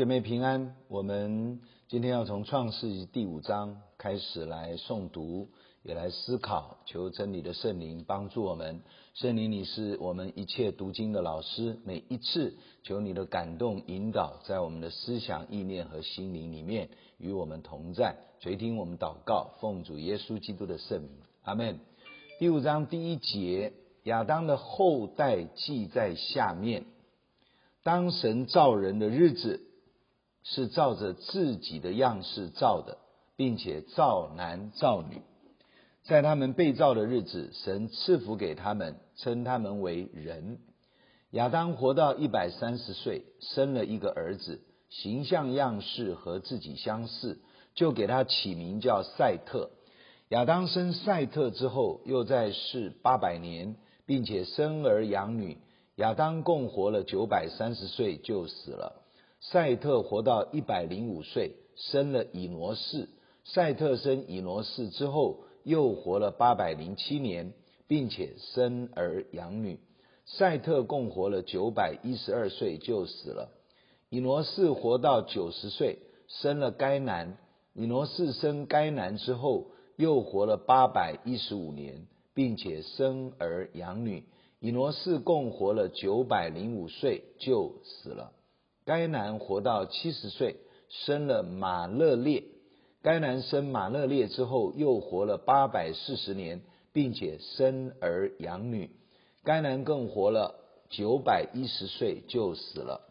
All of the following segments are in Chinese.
姐妹平安，我们今天要从创世记第五章开始来诵读，也来思考，求真理的圣灵帮助我们。圣灵，你是我们一切读经的老师，每一次求你的感动引导，在我们的思想、意念和心灵里面与我们同在。垂听我们祷告，奉主耶稣基督的圣名，阿门。第五章第一节，亚当的后代记在下面。当神造人的日子，是照着自己的样式造的，并且造男造女。在他们被造的日子，神赐福给他们，称他们为人。亚当活到一百三十岁，生了一个儿子，形象样式和自己相似，就给他起名叫赛特。亚当生赛特之后，又在世八百年，并且生儿养女。亚当共活了九百三十岁，就死了。赛特活到一百零五岁，生了以挪士。赛特生以挪士之后，又活了八百零七年，并且生儿养女。赛特共活了九百一十二岁，就死了。以挪士活到九十岁，生了该南。以挪士生该南之后，又活了八百一十五年，并且生儿养女。以挪士共活了九百零五岁，就死了。该男活到七十岁，生了马勒列。该男生马勒列之后，又活了八百四十年，并且生儿养女。该男更活了九百一十岁，就死了。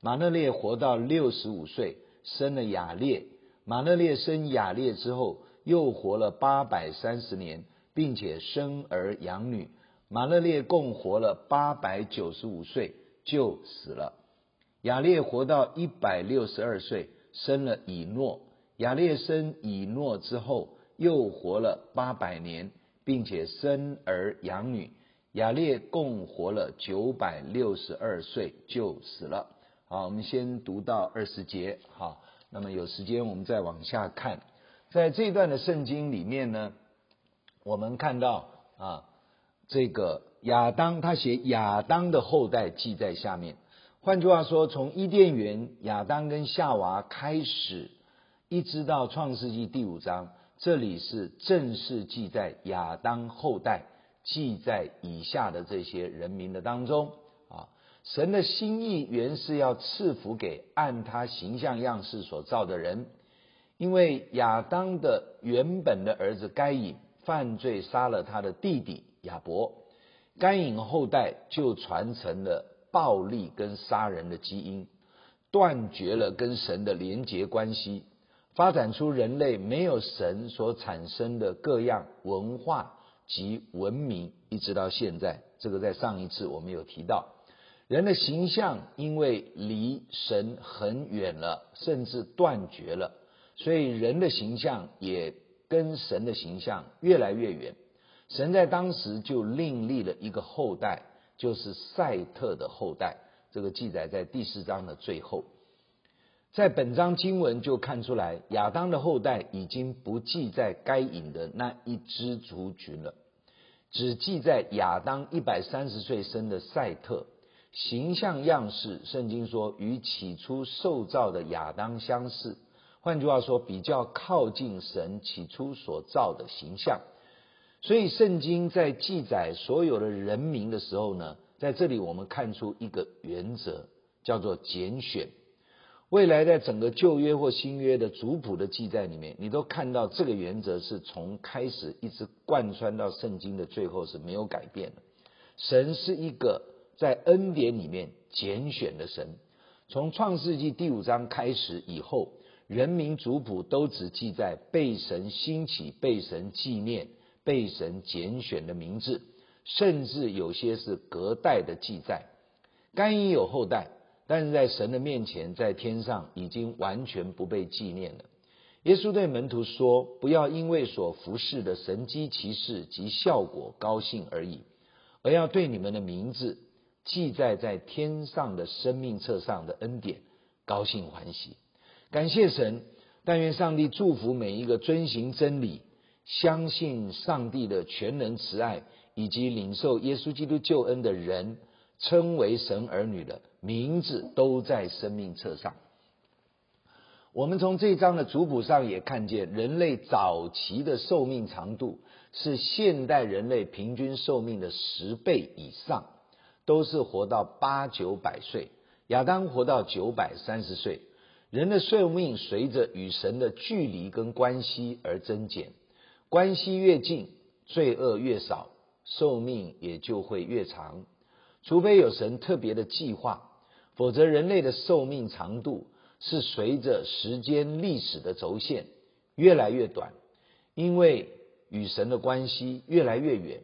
马勒列活到六十五岁，生了亚列。马勒列生亚列之后，又活了八百三十年，并且生儿养女。马勒列共活了八百九十五岁，就死了。亚列活到一百六十二岁，生了以诺。亚列生以诺之后，又活了八百年，并且生儿养女。亚列共活了九百六十二岁，就死了。好，我们先读到二十节。好，那么有时间我们再往下看。在这一段的圣经里面呢，我们看到啊，这个亚当他写亚当的后代记在下面。换句话说，从伊甸园亚当跟夏娃开始，一直到创世纪第五章，这里是正式记在亚当后代，记在以下的这些人民的当中啊。神的心意原是要赐福给按他形象样式所造的人，因为亚当的原本的儿子该隐犯罪杀了他的弟弟亚伯，该隐后代就传承了。暴力跟杀人的基因，断绝了跟神的连结关系，发展出人类没有神所产生的各样文化及文明，一直到现在。这个在上一次我们有提到，人的形象因为离神很远了，甚至断绝了，所以人的形象也跟神的形象越来越远。神在当时就另立了一个后代。就是赛特的后代，这个记载在第四章的最后。在本章经文就看出来，亚当的后代已经不记在该隐的那一支族群了，只记在亚当一百三十岁生的赛特，形象样式，圣经说与起初受造的亚当相似。换句话说，比较靠近神起初所造的形象。所以，圣经在记载所有的人名的时候呢，在这里我们看出一个原则，叫做拣选。未来在整个旧约或新约的族谱的记载里面，你都看到这个原则是从开始一直贯穿到圣经的最后是没有改变的。神是一个在恩典里面拣选的神。从创世纪第五章开始以后，人民族谱都只记载被神兴起、被神纪念。被神拣选的名字，甚至有些是隔代的记载。该隐有后代，但是在神的面前，在天上已经完全不被纪念了。耶稣对门徒说：“不要因为所服侍的神迹奇事及效果高兴而已，而要对你们的名字记载在天上的生命册上的恩典高兴欢喜。感谢神，但愿上帝祝福每一个遵行真理。”相信上帝的全能慈爱，以及领受耶稣基督救恩的人，称为神儿女的名字都在生命册上。我们从这一章的族谱上也看见，人类早期的寿命长度是现代人类平均寿命的十倍以上，都是活到八九百岁。亚当活到九百三十岁。人的寿命随着与神的距离跟关系而增减，关系越近，罪恶越少，寿命也就会越长。除非有神特别的计划，否则人类的寿命长度是随着时间历史的轴线越来越短，因为与神的关系越来越远，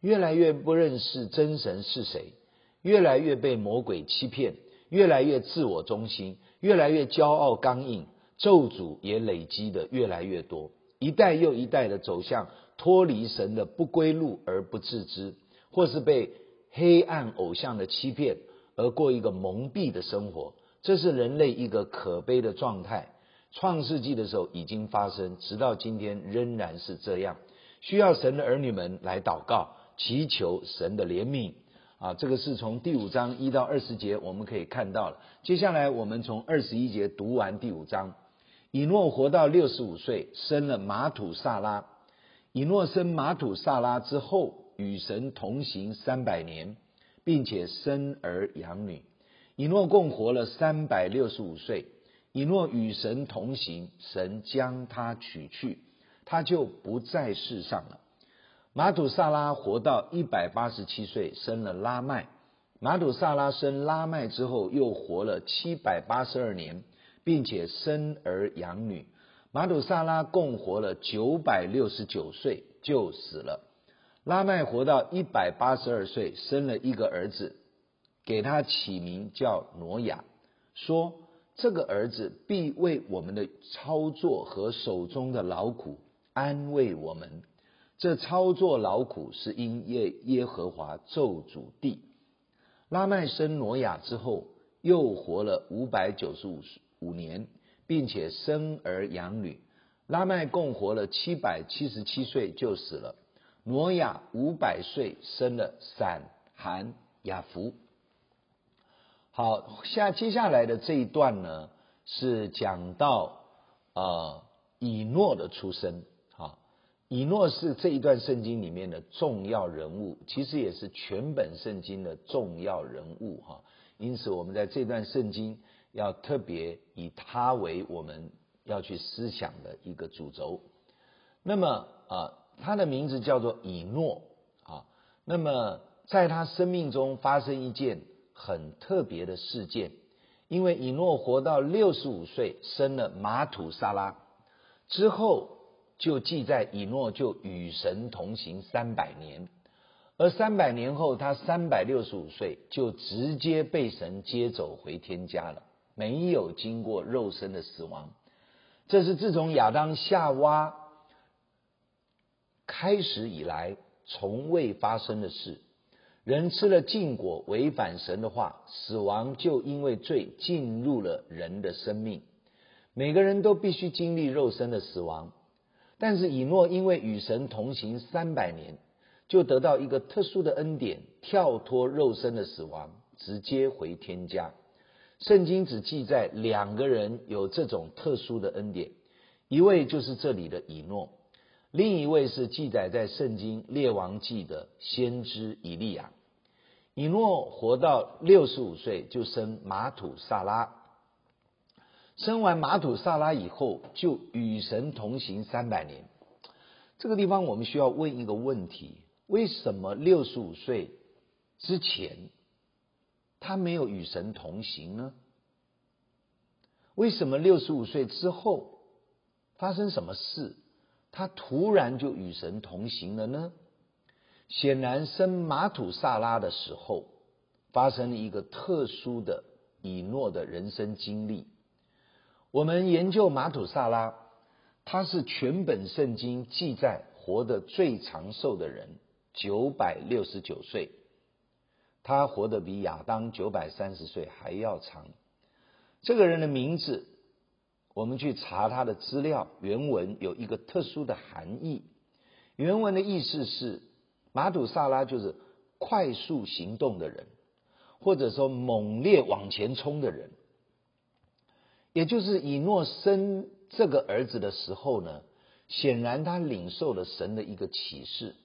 越来越不认识真神是谁，越来越被魔鬼欺骗，越来越自我中心。越来越骄傲刚硬，咒诅也累积的越来越多，一代又一代的走向脱离神的不归路而不自知，或是被黑暗偶像的欺骗而过一个蒙蔽的生活，这是人类一个可悲的状态。创世纪的时候已经发生，直到今天仍然是这样，需要神的儿女们来祷告，祈求神的怜悯。啊，这个是从第五章一到二十节我们可以看到了。接下来我们从二十一节读完第五章。以诺活到六十五岁，生了马土萨拉。以诺生马土萨拉之后，与神同行三百年，并且生儿养女。以诺共活了三百六十五岁。以诺与神同行，神将他取去，他就不在世上了。马土萨拉活到一百八十七岁，生了拉麦。马土萨拉生拉麦之后，又活了七百八十二年，并且生儿养女。玛土撒拉共活了九百六十九岁，就死了。拉麦活到一百八十二岁，生了一个儿子，给他起名叫挪亚，说这个儿子必为我们的操作和手中的劳苦安慰我们。这操作劳苦是因耶耶和华咒诅地。拉麦生挪亚之后，又活了五百九十五五年，并且生儿养女。拉麦共活了七百七十七岁就死了。挪亚五百岁生了闪、含、雅弗。好，下接下来的这一段呢，是讲到呃以诺的出生。以诺是这一段圣经里面的重要人物，其实也是全本圣经的重要人物哈。因此，我们在这段圣经要特别以他为我们要去思想的一个主轴。那么啊，他的名字叫做以诺啊。那么在他生命中发生一件很特别的事件，因为以诺活到六十五岁，生了玛土沙拉之后。就记载以诺就与神同行三百年，而三百年后，他三百六十五岁，就直接被神接走回天家了，没有经过肉身的死亡。这是自从亚当夏娃开始以来从未发生的事。人吃了禁果，违反神的话，死亡就因为罪进入了人的生命。每个人都必须经历肉身的死亡。但是以诺因为与神同行三百年，就得到一个特殊的恩典，跳脱肉身的死亡，直接回天家。圣经只记载两个人有这种特殊的恩典，一位就是这里的以诺，另一位是记载在圣经列王记的先知以利亚。以诺活到六十五岁就生马土撒拉。生完马土撒拉以后，就与神同行三百年。这个地方我们需要问一个问题：为什么六十五岁之前他没有与神同行呢？为什么六十五岁之后发生什么事，他突然就与神同行了呢？显然，生马土撒拉的时候，发生了一个特殊的以诺的人生经历。我们研究马土撒拉，他是全本圣经记载活得最长寿的人，九百六十九岁。他活得比亚当九百三十岁还要长。这个人的名字，我们去查他的资料，原文有一个特殊的含义。原文的意思是，马土撒拉就是快速行动的人，或者说猛烈往前冲的人。也就是以诺生这个儿子的时候呢，显然他领受了神的一个启示。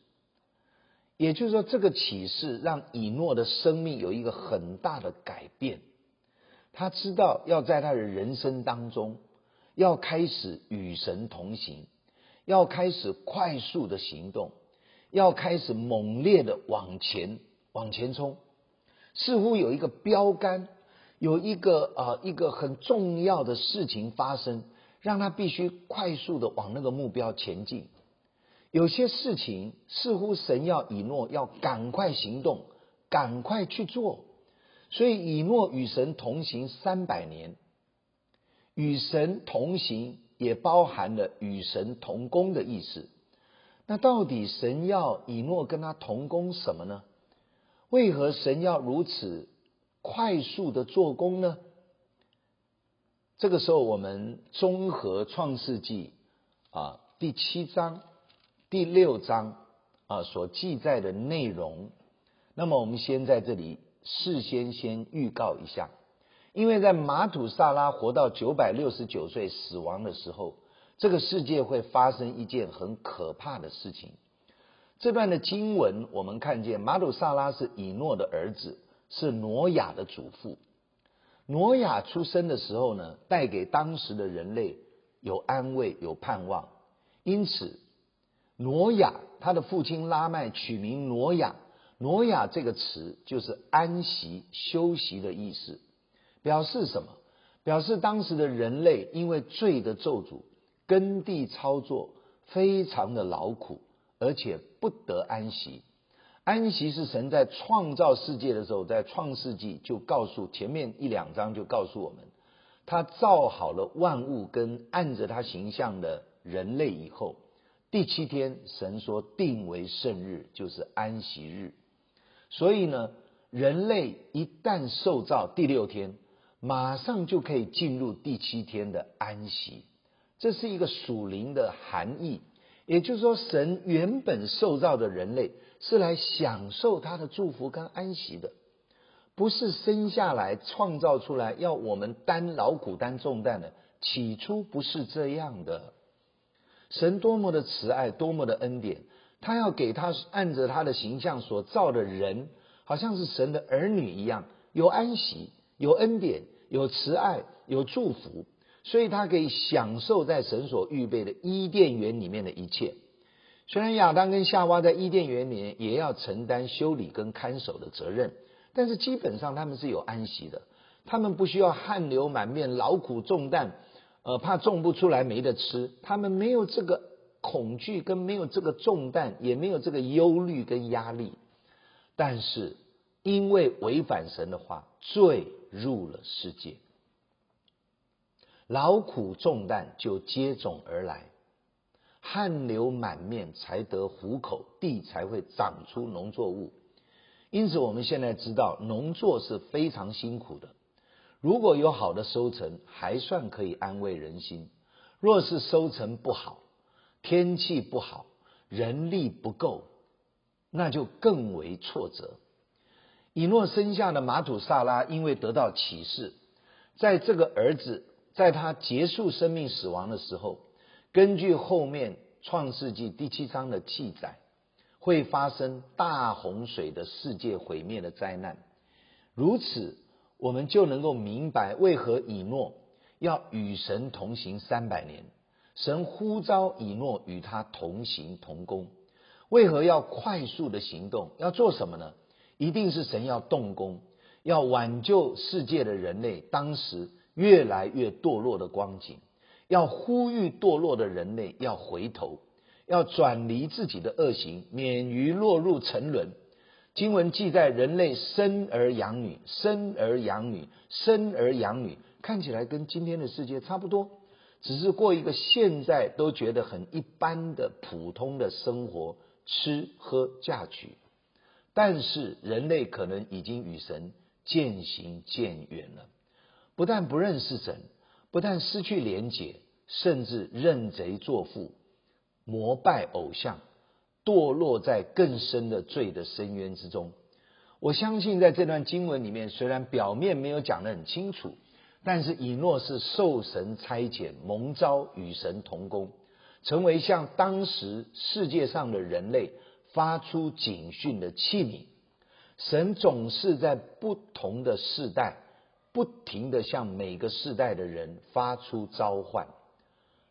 也就是说，这个启示让以诺的生命有一个很大的改变。他知道要在他的人生当中，要开始与神同行，要开始快速的行动，要开始猛烈的往前往前冲。似乎有一个标杆，有一个啊、一个很重要的事情发生，让他必须快速的往那个目标前进。有些事情似乎神要以诺要赶快行动，赶快去做，所以以诺与神同行三百年，与神同行也包含了与神同工的意思。那到底神要以诺跟他同工什么呢？为何神要如此快速的做工呢？这个时候，我们综合创世纪啊第七章。第六章啊所记载的内容，那么我们先在这里事先先预告一下，因为在马土撒拉活到九百六十九岁死亡的时候，这个世界会发生一件很可怕的事情。这段的经文我们看见，马土撒拉是以诺的儿子，是挪亚的祖父。挪亚出生的时候呢，带给当时的人类有安慰、有盼望，因此。挪亚，他的父亲拉麦取名挪亚。挪亚这个词就是安息、休息的意思，表示什么？表示当时的人类因为罪的咒诅，耕地操作非常的劳苦，而且不得安息。安息是神在创造世界的时候，在创世纪就告诉前面一两章就告诉我们，他造好了万物跟按着他形象的人类以后。第七天，神说定为圣日，就是安息日。所以呢，人类一旦受造第六天，马上就可以进入第七天的安息。这是一个属灵的含义，也就是说，神原本受造的人类是来享受他的祝福跟安息的，不是生下来创造出来要我们担劳苦担重担的。起初不是这样的。神多么的慈爱，多么的恩典，他要给他按着他的形象所造的人，好像是神的儿女一样，有安息，有恩典，有慈爱，有祝福，所以他可以享受在神所预备的伊甸园里面的一切。虽然亚当跟夏娃在伊甸园里面也要承担修理跟看守的责任，但是基本上他们是有安息的，他们不需要汗流满面、劳苦重担。呃，怕种不出来没得吃，他们没有这个恐惧，跟没有这个重担，也没有这个忧虑跟压力。但是因为违反神的话，罪入了世界，劳苦重担就接踵而来，汗流满面才得糊口，地才会长出农作物。因此，我们现在知道农作是非常辛苦的。如果有好的收成，还算可以安慰人心；若是收成不好，天气不好，人力不够，那就更为挫折。以诺生下的玛土撒拉，因为得到启示，在这个儿子在他结束生命死亡的时候，根据后面创世纪第七章的记载，会发生大洪水的世界毁灭的灾难，如此。我们就能够明白为何以诺要与神同行三百年。神呼召以诺与他同行同工，为何要快速的行动？要做什么呢？一定是神要动工，要挽救世界的人类当时越来越堕落的光景，要呼吁堕落的人类要回头，要转离自己的恶行，免于落入沉沦。经文记载，人类生儿养女，生儿养女，生儿养女，看起来跟今天的世界差不多，只是过一个现在都觉得很一般的普通的生活，吃喝嫁娶。但是人类可能已经与神渐行渐远了，不但不认识神，不但失去连结，甚至认贼作父，膜拜偶像。堕落在更深的罪的深渊之中。我相信在这段经文里面，虽然表面没有讲得很清楚，但是以诺是受神差遣，蒙召与神同工，成为向当时世界上的人类发出警讯的器皿。神总是在不同的世代，不停地向每个世代的人发出召唤：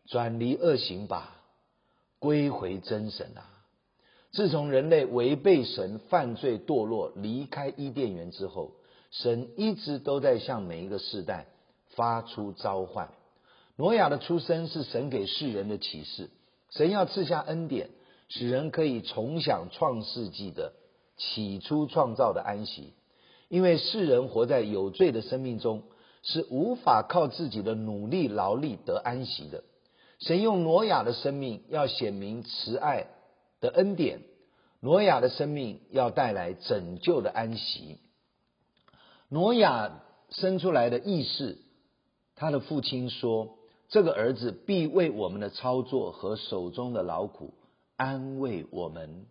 转离恶行吧，归回真神啊！自从人类违背神、犯罪堕落、离开伊甸园之后，神一直都在向每一个世代发出召唤。挪亚的出生是神给世人的启示，神要赐下恩典，使人可以重享创世纪的起初创造的安息。因为世人活在有罪的生命中，是无法靠自己的努力劳力得安息的。神用挪亚的生命要显明慈爱的恩典，挪亚的生命要带来拯救的安息。挪亚生出来的义士，他的父亲说：“这个儿子必为我们的操作和手中的劳苦安慰我们。”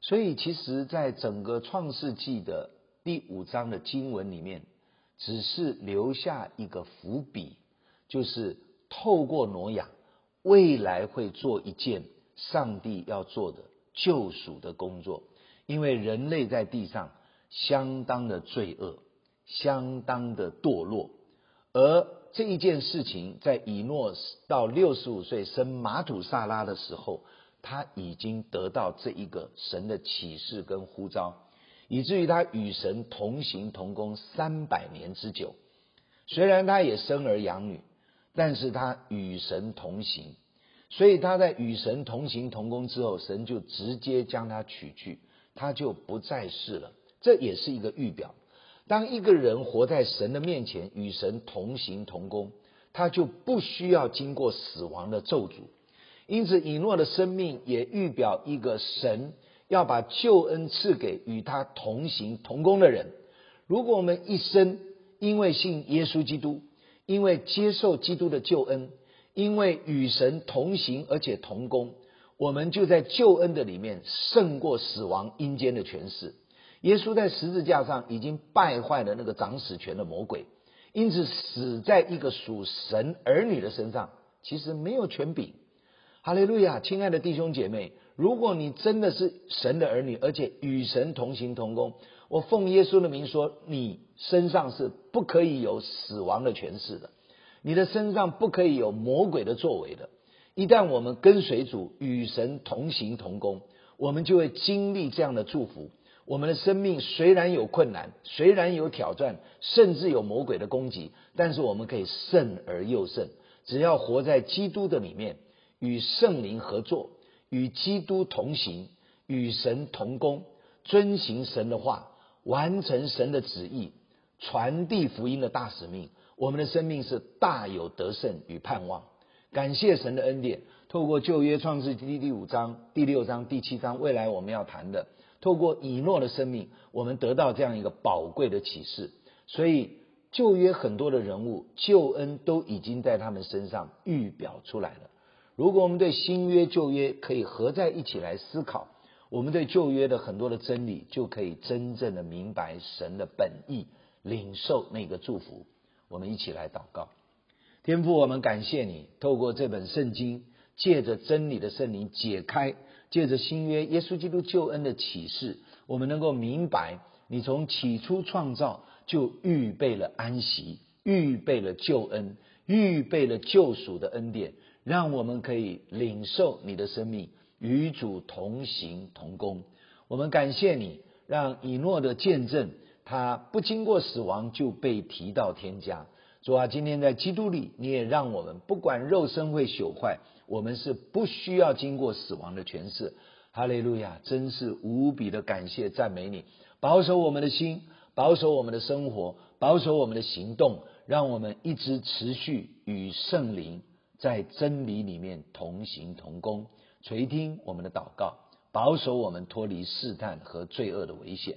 所以，其实，在整个创世纪的第五章的经文里面，只是留下一个伏笔，就是透过挪亚，未来会做一件上帝要做的救赎的工作，因为人类在地上。相当的罪恶，相当的堕落，而这一件事情，在以诺到六十五岁生玛土撒拉的时候，他已经得到这一个神的启示跟呼召，以至于他与神同行同工三百年之久。虽然他也生儿养女，但是他与神同行，所以他在与神同行同工之后，神就直接将他取去，他就不在世了。这也是一个预表，当一个人活在神的面前，与神同行同工，他就不需要经过死亡的咒诅。因此，以诺的生命也预表一个神要把救恩赐给与他同行同工的人。如果我们一生因为信耶稣基督，因为接受基督的救恩，因为与神同行而且同工，我们就在救恩的里面胜过死亡阴间的权势。耶稣在十字架上已经败坏了那个掌死权的魔鬼，因此死在一个属神儿女的身上，其实没有权柄。哈利路亚，亲爱的弟兄姐妹，如果你真的是神的儿女，而且与神同行同工，我奉耶稣的名说，你身上是不可以有死亡的权势的，你的身上不可以有魔鬼的作为的。一旦我们跟随主，与神同行同工，我们就会经历这样的祝福。我们的生命虽然有困难，虽然有挑战，甚至有魔鬼的攻击，但是我们可以胜而又胜。只要活在基督的里面，与圣灵合作，与基督同行，与神同工，遵行神的话，完成神的旨意，传递福音的大使命，我们的生命是大有得胜与盼望。感谢神的恩典，透过旧约创世记第五章、第六章、第七章，未来我们要谈的。透过以诺的生命，我们得到这样一个宝贵的启示。所以旧约很多的人物救恩都已经在他们身上预表出来了。如果我们对新约旧约可以合在一起来思考，我们对旧约的很多的真理就可以真正的明白神的本意，领受那个祝福。我们一起来祷告，天父，我们感谢你，透过这本圣经，借着真理的圣灵解开。借着新约耶稣基督救恩的启示，我们能够明白，你从起初创造就预备了安息，预备了救恩，预备了救赎的恩典，让我们可以领受你的生命，与主同行同工。我们感谢你，让以诺的见证，他不经过死亡就被提到天家。主啊，今天在基督里，你也让我们不管肉身会朽坏。我们是不需要经过死亡的诠释，哈利路亚！真是无比的感谢赞美你，保守我们的心，保守我们的生活，保守我们的行动，让我们一直持续与圣灵在真理里面同行同工，垂听我们的祷告，保守我们脱离试探和罪恶的危险。